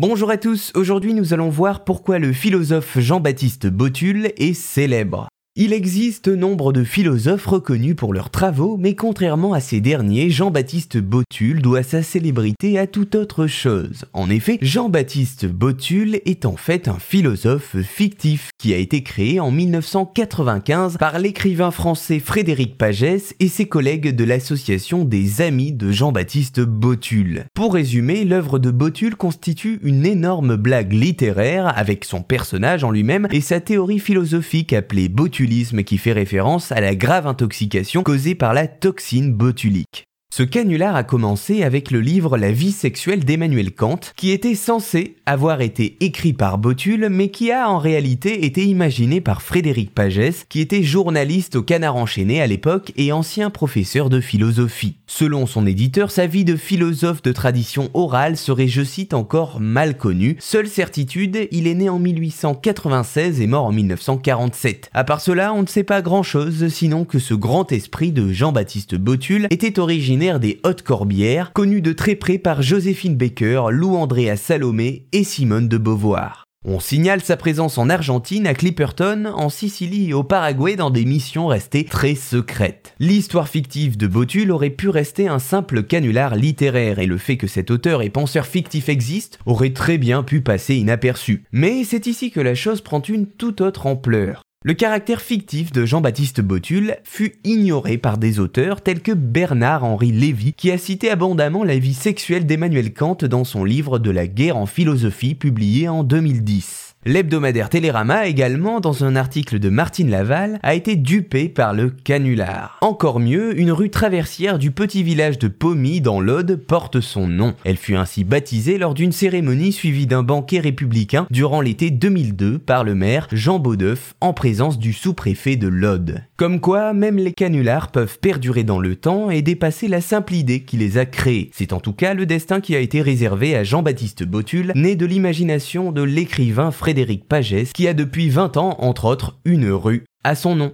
Bonjour à tous, aujourd'hui nous allons voir pourquoi le philosophe Jean-Baptiste Botul est célèbre. Il existe nombre de philosophes reconnus pour leurs travaux, mais contrairement à ces derniers, Jean-Baptiste Botul doit sa célébrité à toute autre chose. En effet, Jean-Baptiste Botul est en fait un philosophe fictif qui a été créé en 1995 par l'écrivain français Frédéric Pagès et ses collègues de l'association des Amis de Jean-Baptiste Botul. Pour résumer, l'œuvre de Botul constitue une énorme blague littéraire avec son personnage en lui-même et sa théorie philosophique appelée Botul qui fait référence à la grave intoxication causée par la toxine botulique. Ce canular a commencé avec le livre La vie sexuelle d'Emmanuel Kant, qui était censé avoir été écrit par Botul, mais qui a en réalité été imaginé par Frédéric Pagès, qui était journaliste au Canard enchaîné à l'époque et ancien professeur de philosophie. Selon son éditeur, sa vie de philosophe de tradition orale serait, je cite, encore mal connue. Seule certitude, il est né en 1896 et mort en 1947. À part cela, on ne sait pas grand chose, sinon que ce grand esprit de Jean-Baptiste Botul était originaire des Hautes-Corbières, connu de très près par Joséphine Baker, Lou Andrea Salomé et Simone de Beauvoir. On signale sa présence en Argentine, à Clipperton, en Sicile et au Paraguay dans des missions restées très secrètes. L'histoire fictive de Botul aurait pu rester un simple canular littéraire et le fait que cet auteur et penseur fictif existe aurait très bien pu passer inaperçu. Mais c'est ici que la chose prend une toute autre ampleur. Le caractère fictif de Jean-Baptiste Botul fut ignoré par des auteurs tels que Bernard-Henri Lévy, qui a cité abondamment la vie sexuelle d'Emmanuel Kant dans son livre de la guerre en philosophie publié en 2010. L'hebdomadaire Télérama également, dans un article de Martine Laval, a été dupé par le canular. Encore mieux, une rue traversière du petit village de Pomy dans l'Aude porte son nom. Elle fut ainsi baptisée lors d'une cérémonie suivie d'un banquet républicain durant l'été 2002 par le maire Jean Baudeuf en présence du sous-préfet de l'Aude. Comme quoi, même les canulars peuvent perdurer dans le temps et dépasser la simple idée qui les a créés. C'est en tout cas le destin qui a été réservé à Jean-Baptiste Botul, né de l'imagination de l'écrivain Frédéric Pagès, qui a depuis 20 ans, entre autres, une rue à son nom.